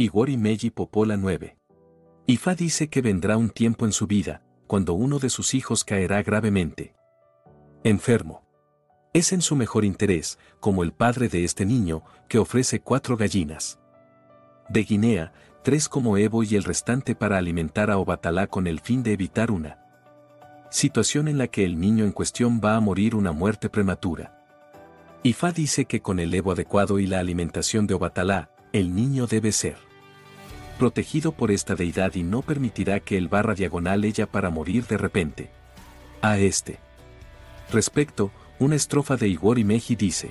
Igor y Meji Popola 9. Ifá dice que vendrá un tiempo en su vida, cuando uno de sus hijos caerá gravemente. Enfermo. Es en su mejor interés, como el padre de este niño, que ofrece cuatro gallinas. De Guinea, tres como Evo y el restante para alimentar a Obatalá con el fin de evitar una situación en la que el niño en cuestión va a morir una muerte prematura. Ifá dice que con el Evo adecuado y la alimentación de Obatalá, el niño debe ser protegido por esta deidad y no permitirá que el barra diagonal ella para morir de repente. A este respecto, una estrofa de Igor y Meji dice,